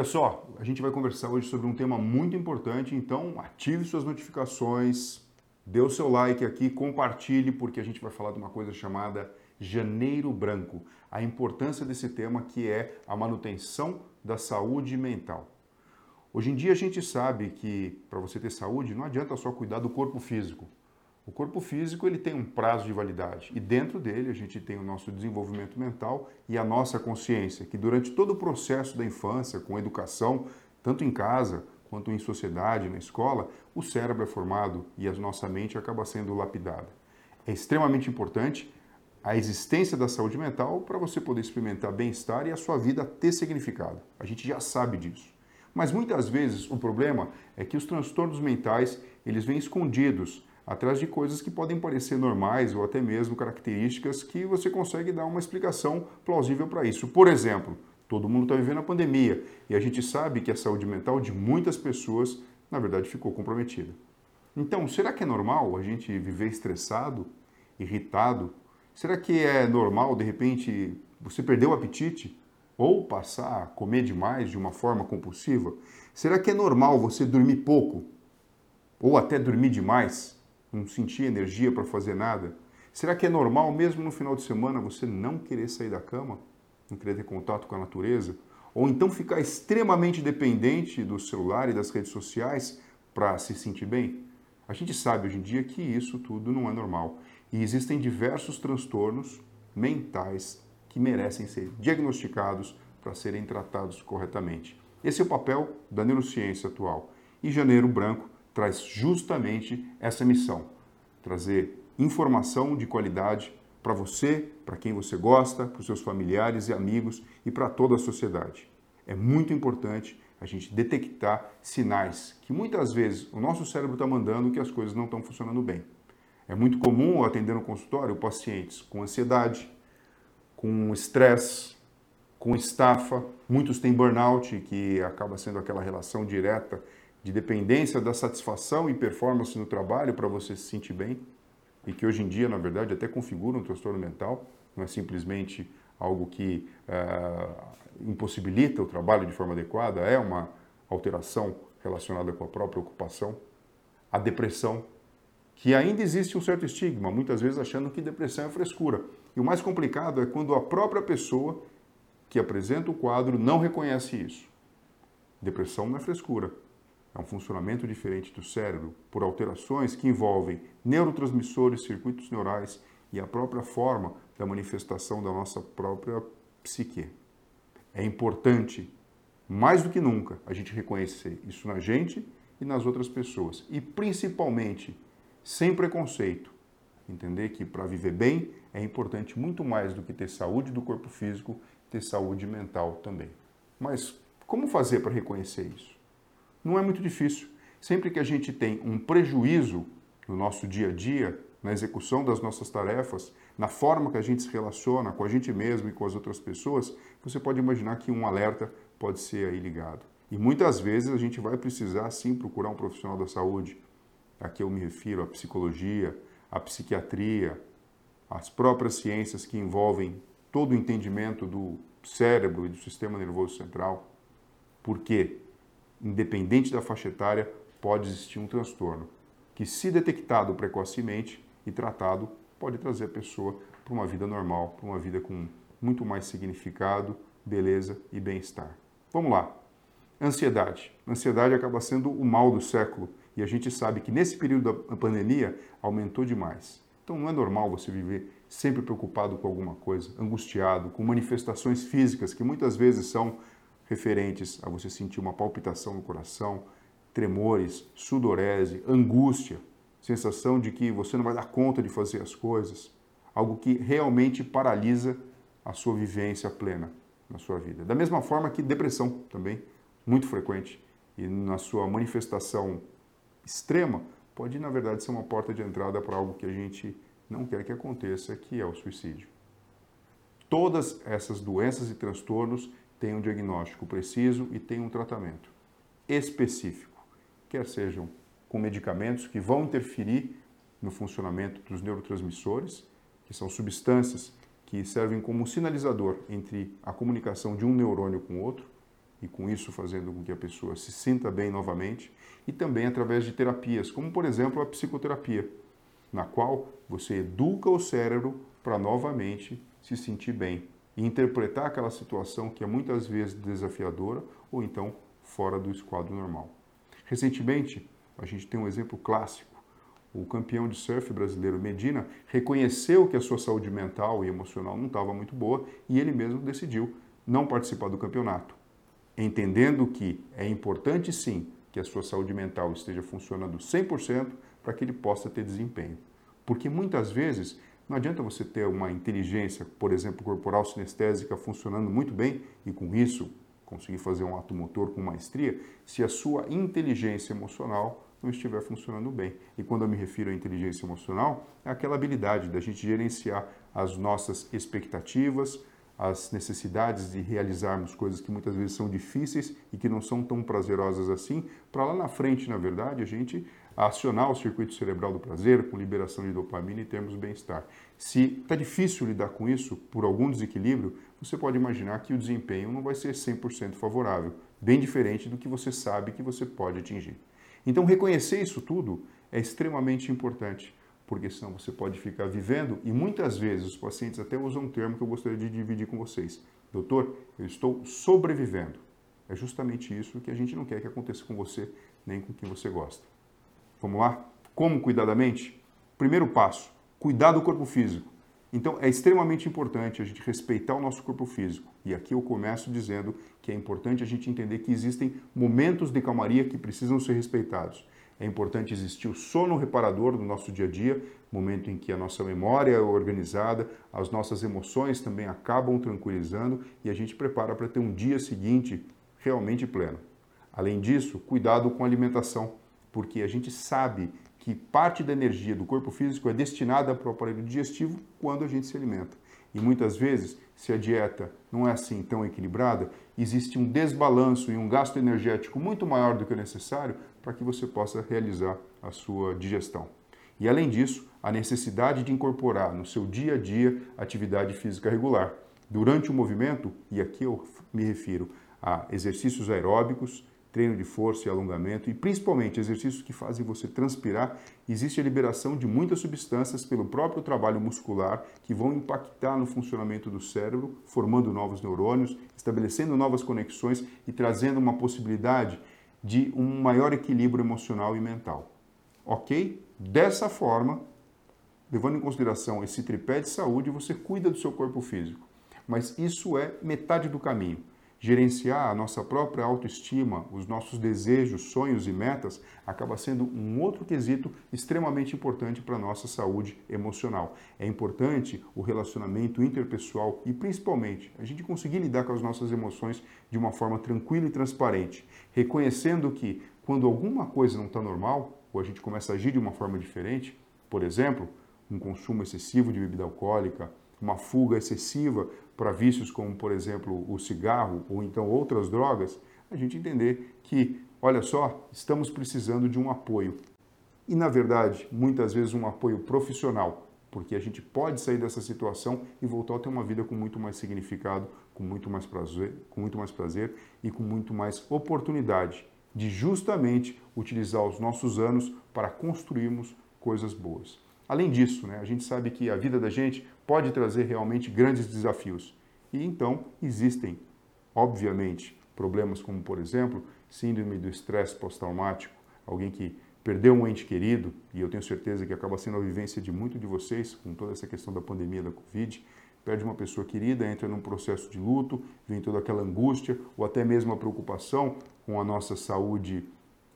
Olha só, a gente vai conversar hoje sobre um tema muito importante, então ative suas notificações, dê o seu like aqui, compartilhe, porque a gente vai falar de uma coisa chamada Janeiro Branco, a importância desse tema que é a manutenção da saúde mental. Hoje em dia a gente sabe que para você ter saúde não adianta só cuidar do corpo físico. O corpo físico ele tem um prazo de validade e dentro dele a gente tem o nosso desenvolvimento mental e a nossa consciência, que durante todo o processo da infância, com educação, tanto em casa quanto em sociedade, na escola, o cérebro é formado e a nossa mente acaba sendo lapidada. É extremamente importante a existência da saúde mental para você poder experimentar bem-estar e a sua vida ter significado. A gente já sabe disso. Mas muitas vezes o problema é que os transtornos mentais, eles vêm escondidos atrás de coisas que podem parecer normais ou até mesmo características que você consegue dar uma explicação plausível para isso. Por exemplo, todo mundo está vivendo a pandemia e a gente sabe que a saúde mental de muitas pessoas, na verdade, ficou comprometida. Então, será que é normal a gente viver estressado, irritado, Será que é normal, de repente, você perder o apetite? Ou passar a comer demais de uma forma compulsiva? Será que é normal você dormir pouco? Ou até dormir demais? Não sentir energia para fazer nada? Será que é normal, mesmo no final de semana, você não querer sair da cama? Não querer ter contato com a natureza? Ou então ficar extremamente dependente do celular e das redes sociais para se sentir bem? A gente sabe hoje em dia que isso tudo não é normal. E existem diversos transtornos mentais que merecem ser diagnosticados para serem tratados corretamente. Esse é o papel da neurociência atual. E Janeiro Branco traz justamente essa missão: trazer informação de qualidade para você, para quem você gosta, para os seus familiares e amigos e para toda a sociedade. É muito importante a gente detectar sinais que muitas vezes o nosso cérebro está mandando que as coisas não estão funcionando bem. É muito comum atender no consultório pacientes com ansiedade, com estresse, com estafa. Muitos têm burnout, que acaba sendo aquela relação direta de dependência da satisfação e performance no trabalho para você se sentir bem. E que hoje em dia, na verdade, até configura um transtorno mental. Não é simplesmente algo que uh, impossibilita o trabalho de forma adequada, é uma alteração relacionada com a própria ocupação. A depressão que ainda existe um certo estigma, muitas vezes achando que depressão é frescura. E o mais complicado é quando a própria pessoa que apresenta o quadro não reconhece isso. Depressão não é frescura, é um funcionamento diferente do cérebro por alterações que envolvem neurotransmissores, circuitos neurais e a própria forma da manifestação da nossa própria psique. É importante, mais do que nunca, a gente reconhecer isso na gente e nas outras pessoas. E principalmente sem preconceito. Entender que para viver bem é importante muito mais do que ter saúde do corpo físico, ter saúde mental também. Mas como fazer para reconhecer isso? Não é muito difícil. Sempre que a gente tem um prejuízo no nosso dia a dia, na execução das nossas tarefas, na forma que a gente se relaciona com a gente mesmo e com as outras pessoas, você pode imaginar que um alerta pode ser aí ligado. E muitas vezes a gente vai precisar sim procurar um profissional da saúde, Aqui eu me refiro à psicologia, à psiquiatria, às próprias ciências que envolvem todo o entendimento do cérebro e do sistema nervoso central. Porque, independente da faixa etária, pode existir um transtorno que, se detectado precocemente e tratado, pode trazer a pessoa para uma vida normal, para uma vida com muito mais significado, beleza e bem-estar. Vamos lá. Ansiedade. Ansiedade acaba sendo o mal do século e a gente sabe que nesse período da pandemia aumentou demais. Então não é normal você viver sempre preocupado com alguma coisa, angustiado, com manifestações físicas que muitas vezes são referentes a você sentir uma palpitação no coração, tremores, sudorese, angústia, sensação de que você não vai dar conta de fazer as coisas, algo que realmente paralisa a sua vivência plena na sua vida. Da mesma forma que depressão também, muito frequente, e na sua manifestação extrema pode, na verdade, ser uma porta de entrada para algo que a gente não quer que aconteça, que é o suicídio. Todas essas doenças e transtornos têm um diagnóstico preciso e têm um tratamento específico, quer sejam com medicamentos que vão interferir no funcionamento dos neurotransmissores, que são substâncias que servem como sinalizador entre a comunicação de um neurônio com o outro, e com isso fazendo com que a pessoa se sinta bem novamente, e também através de terapias, como por exemplo a psicoterapia, na qual você educa o cérebro para novamente se sentir bem e interpretar aquela situação que é muitas vezes desafiadora ou então fora do esquadro normal. Recentemente, a gente tem um exemplo clássico. O campeão de surf brasileiro Medina reconheceu que a sua saúde mental e emocional não estava muito boa e ele mesmo decidiu não participar do campeonato, entendendo que é importante sim que a sua saúde mental esteja funcionando 100% para que ele possa ter desempenho. Porque muitas vezes não adianta você ter uma inteligência, por exemplo, corporal sinestésica funcionando muito bem e com isso conseguir fazer um ato motor com maestria, se a sua inteligência emocional não estiver funcionando bem. E quando eu me refiro à inteligência emocional, é aquela habilidade da gente gerenciar as nossas expectativas, as necessidades de realizarmos coisas que muitas vezes são difíceis e que não são tão prazerosas assim, para lá na frente, na verdade, a gente acionar o circuito cerebral do prazer com liberação de dopamina e termos bem-estar. Se está difícil lidar com isso por algum desequilíbrio, você pode imaginar que o desempenho não vai ser 100% favorável, bem diferente do que você sabe que você pode atingir. Então, reconhecer isso tudo é extremamente importante porque senão você pode ficar vivendo e muitas vezes os pacientes até usam um termo que eu gostaria de dividir com vocês. Doutor, eu estou sobrevivendo. É justamente isso que a gente não quer que aconteça com você nem com quem você gosta. Vamos lá? Como cuidar da mente? Primeiro passo, cuidar do corpo físico. Então é extremamente importante a gente respeitar o nosso corpo físico. E aqui eu começo dizendo que é importante a gente entender que existem momentos de calmaria que precisam ser respeitados. É importante existir o sono reparador no nosso dia a dia, momento em que a nossa memória é organizada, as nossas emoções também acabam tranquilizando e a gente prepara para ter um dia seguinte realmente pleno. Além disso, cuidado com a alimentação, porque a gente sabe que parte da energia do corpo físico é destinada para o aparelho digestivo quando a gente se alimenta. E muitas vezes, se a dieta não é assim tão equilibrada, existe um desbalanço e um gasto energético muito maior do que o necessário para que você possa realizar a sua digestão. E além disso, a necessidade de incorporar no seu dia a dia atividade física regular. Durante o movimento, e aqui eu me refiro a exercícios aeróbicos, treino de força e alongamento e principalmente exercícios que fazem você transpirar, existe a liberação de muitas substâncias pelo próprio trabalho muscular que vão impactar no funcionamento do cérebro, formando novos neurônios, estabelecendo novas conexões e trazendo uma possibilidade de um maior equilíbrio emocional e mental. Ok? Dessa forma, levando em consideração esse tripé de saúde, você cuida do seu corpo físico. Mas isso é metade do caminho. Gerenciar a nossa própria autoestima, os nossos desejos, sonhos e metas acaba sendo um outro quesito extremamente importante para a nossa saúde emocional. É importante o relacionamento interpessoal e, principalmente, a gente conseguir lidar com as nossas emoções de uma forma tranquila e transparente, reconhecendo que quando alguma coisa não está normal, ou a gente começa a agir de uma forma diferente, por exemplo, um consumo excessivo de bebida alcoólica, uma fuga excessiva para vícios como, por exemplo, o cigarro ou então outras drogas, a gente entender que, olha só, estamos precisando de um apoio. E, na verdade, muitas vezes um apoio profissional, porque a gente pode sair dessa situação e voltar a ter uma vida com muito mais significado, com muito mais prazer, com muito mais prazer e com muito mais oportunidade de justamente utilizar os nossos anos para construirmos coisas boas. Além disso, né, a gente sabe que a vida da gente pode trazer realmente grandes desafios. E então existem, obviamente, problemas como, por exemplo, síndrome do estresse pós-traumático, alguém que perdeu um ente querido, e eu tenho certeza que acaba sendo a vivência de muito de vocês com toda essa questão da pandemia da Covid, perde uma pessoa querida, entra num processo de luto, vem toda aquela angústia ou até mesmo a preocupação com a nossa saúde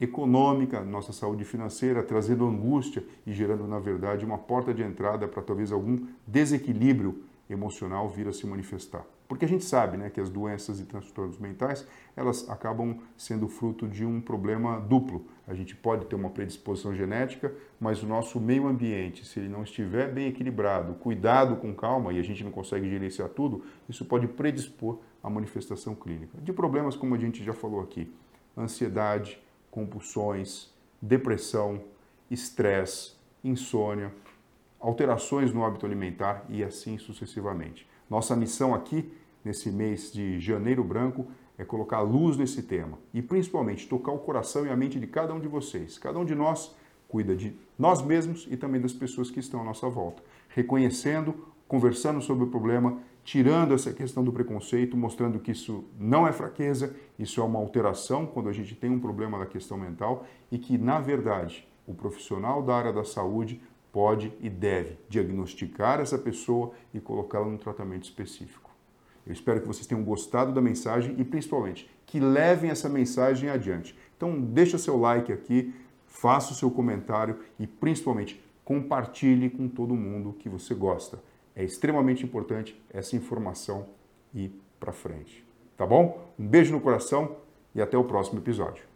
econômica, nossa saúde financeira, trazendo angústia e gerando, na verdade, uma porta de entrada para talvez algum desequilíbrio emocional vir a se manifestar. Porque a gente sabe né, que as doenças e transtornos mentais elas acabam sendo fruto de um problema duplo. A gente pode ter uma predisposição genética, mas o nosso meio ambiente, se ele não estiver bem equilibrado, cuidado com calma, e a gente não consegue gerenciar tudo, isso pode predispor à manifestação clínica. De problemas como a gente já falou aqui, ansiedade, compulsões, depressão, estresse, insônia, alterações no hábito alimentar e assim sucessivamente. Nossa missão aqui nesse mês de janeiro branco é colocar luz nesse tema e principalmente tocar o coração e a mente de cada um de vocês. Cada um de nós cuida de nós mesmos e também das pessoas que estão à nossa volta, reconhecendo, conversando sobre o problema, tirando essa questão do preconceito, mostrando que isso não é fraqueza, isso é uma alteração quando a gente tem um problema da questão mental e que, na verdade, o profissional da área da saúde pode e deve diagnosticar essa pessoa e colocá-la num tratamento específico. Eu espero que vocês tenham gostado da mensagem e principalmente que levem essa mensagem adiante. Então deixa seu like aqui, faça o seu comentário e principalmente compartilhe com todo mundo que você gosta. É extremamente importante essa informação ir para frente. Tá bom? Um beijo no coração e até o próximo episódio.